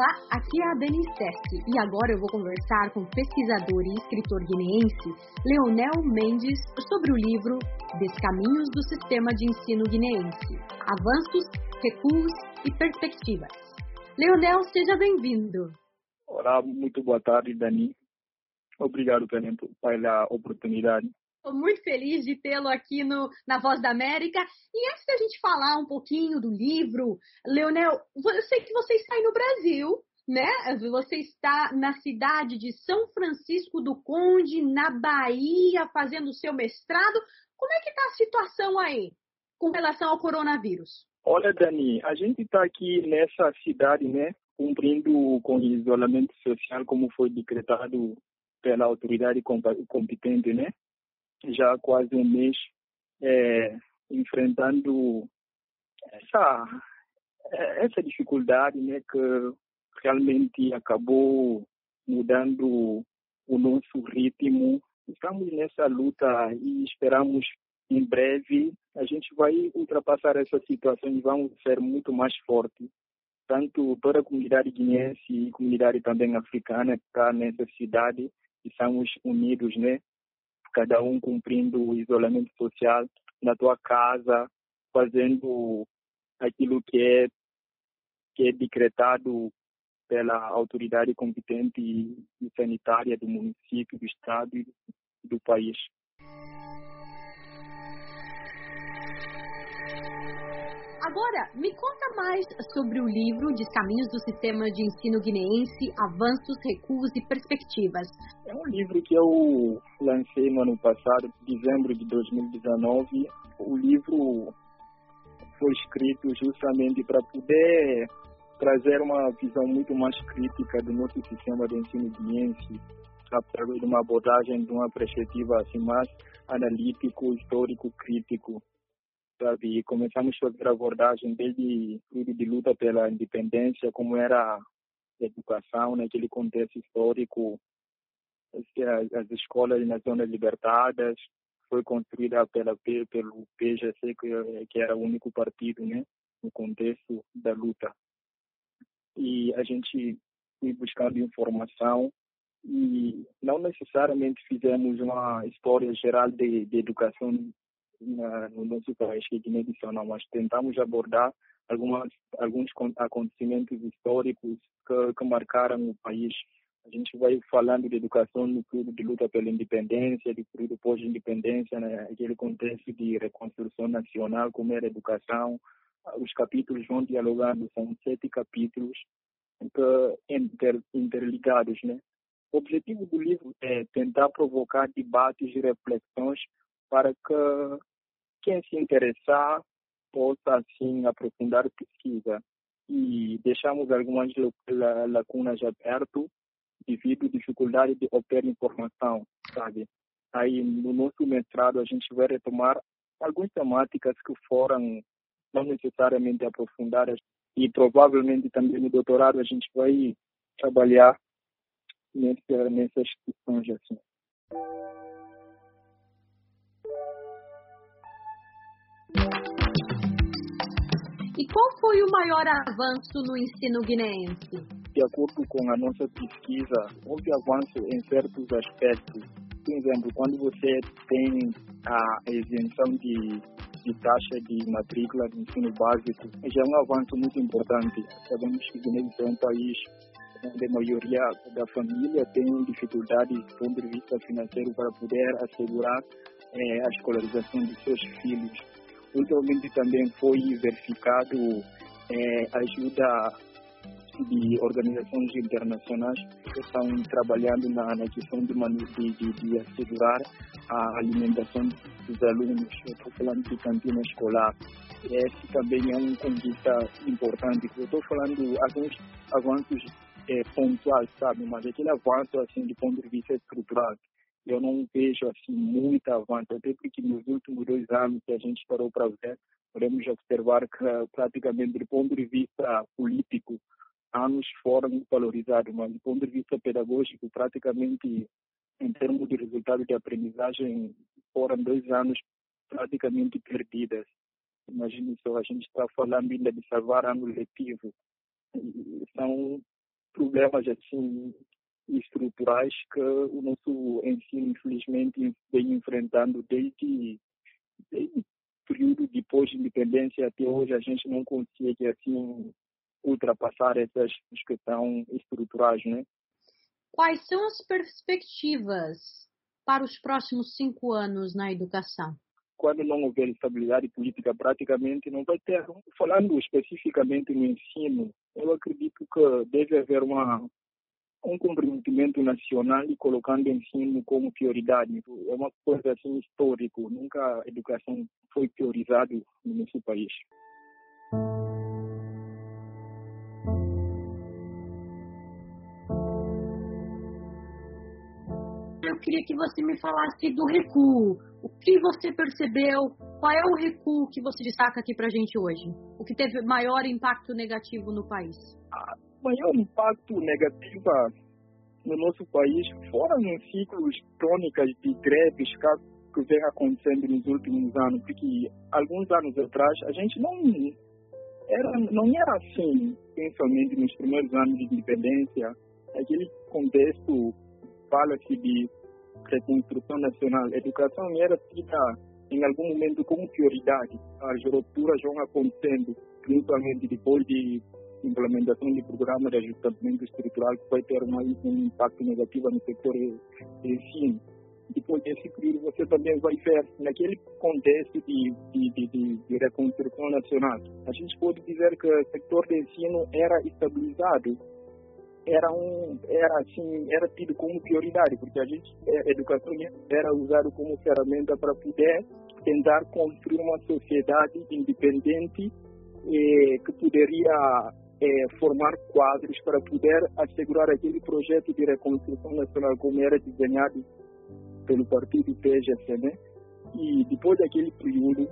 Olá, aqui é a Dani Stessi e agora eu vou conversar com o pesquisador e escritor guineense Leonel Mendes sobre o livro Descaminhos do Sistema de Ensino Guineense: Avanços, Recuos e Perspectivas. Leonel, seja bem-vindo. Olá, muito boa tarde, Dani. Obrigado pela oportunidade. Estou muito feliz de tê-lo aqui no, na Voz da América. E antes da gente falar um pouquinho do livro, Leonel, eu sei que você está aí no Brasil, né? Você está na cidade de São Francisco do Conde, na Bahia, fazendo o seu mestrado. Como é que está a situação aí com relação ao coronavírus? Olha, Dani, a gente está aqui nessa cidade, né? Cumprindo com o isolamento social como foi decretado pela autoridade competente, né? Já há quase um mês é, enfrentando essa essa dificuldade né que realmente acabou mudando o nosso ritmo. Estamos nessa luta e esperamos em breve a gente vai ultrapassar essa situação e vamos ser muito mais fortes tanto toda a comunidade guineense e comunidade também africana que está nessa cidade estamos unidos né cada um cumprindo o isolamento social na tua casa, fazendo aquilo que é que é decretado pela autoridade competente e sanitária do município, do estado e do país. Agora, me conta mais sobre o livro Descaminhos do Sistema de Ensino Guineense, Avanços, Recuos e Perspectivas. É um livro que eu lancei no ano passado, dezembro de 2019. O livro foi escrito justamente para poder trazer uma visão muito mais crítica do nosso sistema de ensino guineense, através de uma abordagem, de uma perspectiva assim, mais analítico, histórico, crítico sabe? Começamos a fazer abordagem desde tudo de luta pela independência, como era a educação naquele contexto histórico, as, as escolas nas zonas libertadas, foi construída pela, pelo PGC, que, que era o único partido, né? No contexto da luta. E a gente foi buscando informação e não necessariamente fizemos uma história geral de, de educação na, no nosso país, que é Guiné-Bissau, mas tentamos abordar algumas, alguns acontecimentos históricos que, que marcaram o país. A gente vai falando de educação no período de luta pela independência, de período pós-independência, né, aquele contexto de reconstrução nacional, como era a educação. Os capítulos vão dialogando, são sete capítulos inter, interligados, né? O objetivo do livro é tentar provocar debates e reflexões para que quem se interessar possa assim aprofundar a pesquisa e deixamos algumas lacunas abertas devido à dificuldade de obter informação, sabe? Aí no nosso mestrado a gente vai retomar algumas temáticas que foram não necessariamente aprofundadas e provavelmente também no doutorado a gente vai trabalhar nessa, nessas questões assim. E qual foi o maior avanço no ensino guineense? De acordo com a nossa pesquisa, houve avanço em certos aspectos. Por exemplo, quando você tem a isenção de, de taxa de matrícula no ensino básico, já é um avanço muito importante. Sabemos que Guiné é um país onde a maioria da família tem dificuldade do ponto de vista financeiro para poder assegurar eh, a escolarização de seus filhos. Ultimamente também foi verificado é, ajuda de organizações internacionais que estão trabalhando na, na questão de, de, de, assegurar a alimentação dos alunos. Estou falando de cantina escolar. Esse também é uma conquista importante. Eu estou falando de alguns avanços é, pontuais, sabe? Mas aquele avanço, assim, do ponto de vista estrutural, eu não vejo assim muita avanço, até porque nos últimos dois anos que a gente parou para ver, podemos observar que praticamente do ponto de vista político, anos foram valorizados, mas do ponto de vista pedagógico, praticamente em termos de resultado de aprendizagem, foram dois anos praticamente perdidos. Imagine só, a gente está falando ainda de salvar ano letivo. São problemas assim estruturais que o nosso ensino, infelizmente, vem enfrentando desde, desde o período depois de independência até hoje. A gente não consegue, assim, ultrapassar essas questões estruturais, né? Quais são as perspectivas para os próximos cinco anos na educação? Quando não houver estabilidade política, praticamente não vai ter. Falando especificamente no ensino, eu acredito que deve haver uma, um comprometimento nacional e colocando o ensino como prioridade. É uma coisa assim histórica. Nunca a educação foi priorizada no nosso país. Eu queria que você me falasse do recuo. O que você percebeu? Qual é o recuo que você destaca aqui para gente hoje? O que teve maior impacto negativo no país? O maior impacto negativo no nosso país foram os ciclos crônicas de greves que vem acontecendo nos últimos anos, porque alguns anos atrás a gente não era, não era assim, principalmente nos primeiros anos de independência, aquele contexto fala-se de reconstrução nacional. A educação era tida em algum momento como prioridade. As rupturas vão acontecendo, principalmente depois de implementação de programa de ajustamento estrutural que vai ter mais um impacto negativo no setor ensino. Depois desse período, você também vai ver, naquele contexto de, de, de, de, reconstrução nacional, a gente pode dizer que o setor de ensino era estabilizado era um era assim era tido como prioridade porque a gente a é, educação era usado como ferramenta para poder tentar construir uma sociedade independente eh, que poderia eh, formar quadros para poder assegurar aquele projeto de reconstrução nacional como era desenhado pelo partido PGC, né? E depois daquele período,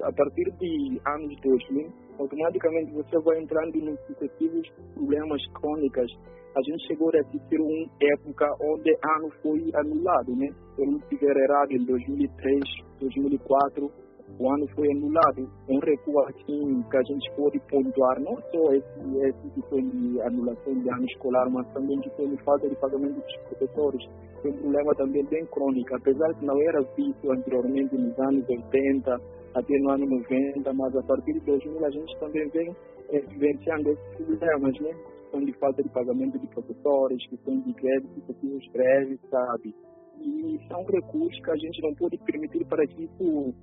a partir de anos 2000, automaticamente você vai entrando nos sucessivos problemas crônicos. A gente chegou a assistir uma época onde ano foi anulado, né? Não estiver errado, em 2003, 2004, o ano foi anulado. Um recuo assim que a gente pode pontuar, não só esse, esse que foi de anulação de ano escolar, mas também que foi de falta de pagamento dos professores. Foi um problema também bem crônico, apesar de não era visto anteriormente nos anos 80, até no ano 90, mas a partir de 2000 a gente também vem é, vivenciando esses problemas, né? Questão de falta de pagamento de professores, questão de greves, sucessivos greves, sabe? E são recursos que a gente não pode permitir para que isso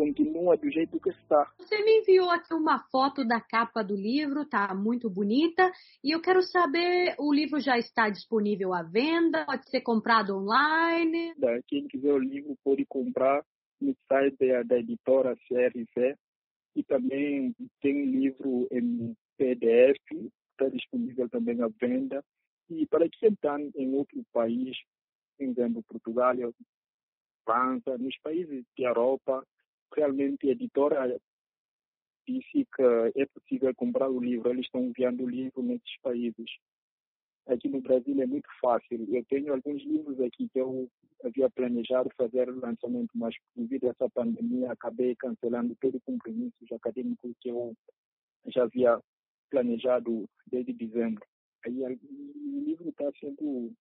continue do jeito que está. Você me enviou aqui uma foto da capa do livro, tá muito bonita, e eu quero saber, o livro já está disponível à venda, pode ser comprado online? Quem quiser o livro pode comprar no site da, da editora CRV e também tem livro em PDF, está disponível também à venda. E para quem está em outro país, por exemplo, Portugal, França, nos países da Europa, realmente a editora disse que é possível comprar o livro, eles estão enviando o livro nesses países. Aqui no Brasil é muito fácil. Eu tenho alguns livros aqui que eu havia planejado fazer o lançamento, mas devido a essa pandemia acabei cancelando todo o compromisso acadêmico que eu já havia planejado desde dezembro. Aí o livro está sendo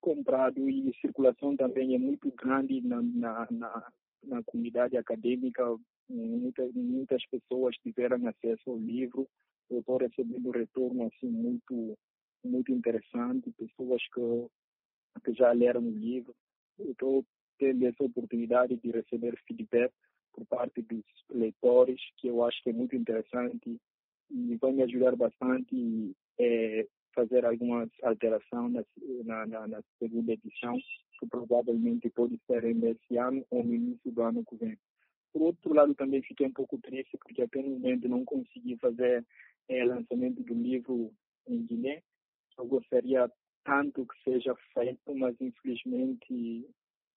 comprado e a circulação também é muito grande na, na, na, na comunidade acadêmica. Muitas, muitas pessoas tiveram acesso ao livro. Eu estou recebendo retorno assim muito muito interessante, pessoas que, que já leram o livro. estou tendo essa oportunidade de receber feedback por parte dos leitores, que eu acho que é muito interessante e vai me ajudar bastante é, fazer algumas alterações na, na, na, segunda edição, provavelmente pode ser ainda esse ano ou no início do ano que vem. Por outro lado, também fiquei um pouco triste porque até no momento não consegui fazer é, lançamento do livro em Guiné, eu gostaria tanto que seja feito, mas infelizmente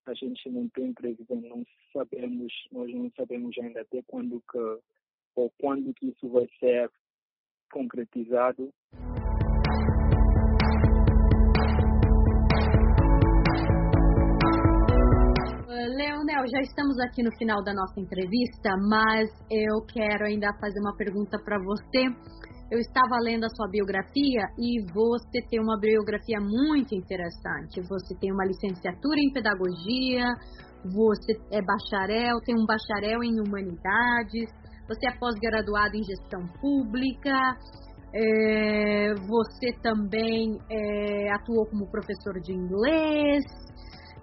a gente não tem previsão, não sabemos, nós não sabemos ainda até quando que ou quando que isso vai ser concretizado. Leonel, já estamos aqui no final da nossa entrevista, mas eu quero ainda fazer uma pergunta para você eu estava lendo a sua biografia e você tem uma biografia muito interessante. Você tem uma licenciatura em pedagogia, você é bacharel, tem um bacharel em humanidades, você é pós-graduado em gestão pública, é, você também é, atuou como professor de inglês,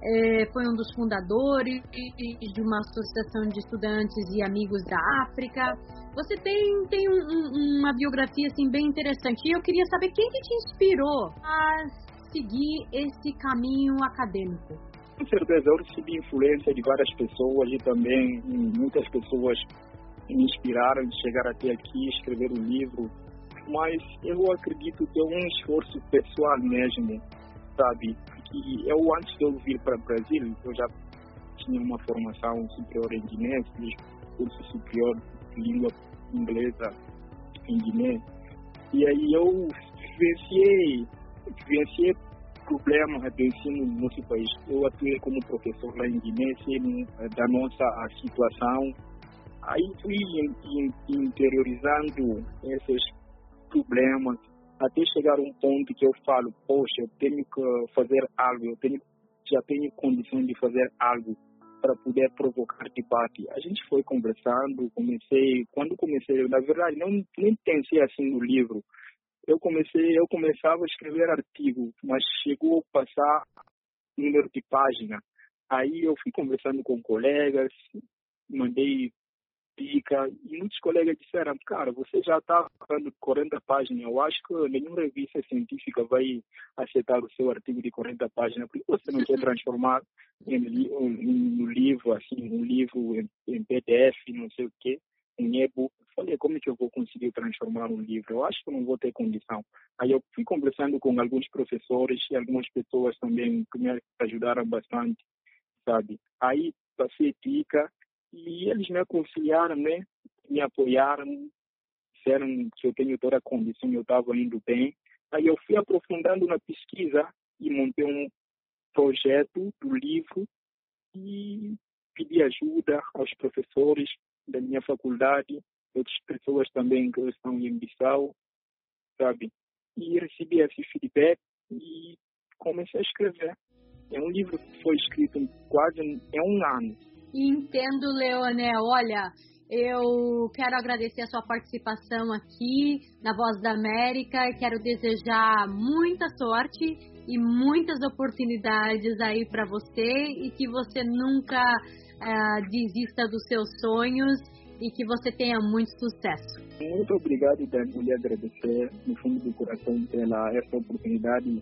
é, foi um dos fundadores de uma associação de estudantes e amigos da África. Você tem, tem um, um, uma biografia assim bem interessante. E eu queria saber quem que te inspirou a seguir esse caminho acadêmico. Com certeza, eu recebi influência de várias pessoas e também muitas pessoas me inspiraram de chegar até aqui, escrever um livro. Mas eu acredito que é um esforço pessoal mesmo, sabe? Que eu, antes de eu vir para o Brasil, eu já tinha uma formação superior em Guiné, fiz curso superior de língua inglesa em Guiné. E aí eu vivenciei, vivenciei problema do ensino no nosso país. Eu atuei como professor lá em Guiné, eh, da nossa situação. Aí fui interiorizando esses problemas até chegar um ponto que eu falo, poxa, eu tenho que fazer algo, eu tenho, já tenho condições de fazer algo para poder provocar debate. A gente foi conversando, comecei, quando comecei, na verdade, não nem pensei assim no livro, eu comecei, eu começava a escrever artigo, mas chegou a passar número de página. Aí eu fui conversando com colegas, mandei dica e muitos colegas disseram, cara, você já está falando 40 páginas, eu acho que nenhuma revista científica vai aceitar o seu artigo de 40 páginas, porque você não quer transformar em, um livro, assim, um livro em, em PDF, não sei o quê, em e-book. Falei, como é que eu vou conseguir transformar um livro? Eu acho que não vou ter condição. Aí eu fui conversando com alguns professores e algumas pessoas também que me ajudaram bastante, sabe? Aí passei dica e eles me aconselharam, né? Me apoiaram, disseram que eu tenho toda a condição, eu estava indo bem. Aí eu fui aprofundando na pesquisa e montei um projeto do livro e pedi ajuda aos professores da minha faculdade, outras pessoas também que estão em Bissau, sabe? E recebi esse feedback e comecei a escrever. É um livro que foi escrito quase é um ano. Entendo, Leonel. Olha, eu quero agradecer a sua participação aqui na Voz da América e quero desejar muita sorte e muitas oportunidades aí para você e que você nunca uh, desista dos seus sonhos e que você tenha muito sucesso. Muito obrigado, Dan. lhe agradecer no fundo do coração pela essa oportunidade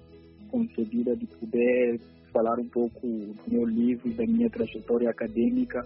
concedida de poder falar um pouco do meu livro e da minha trajetória acadêmica.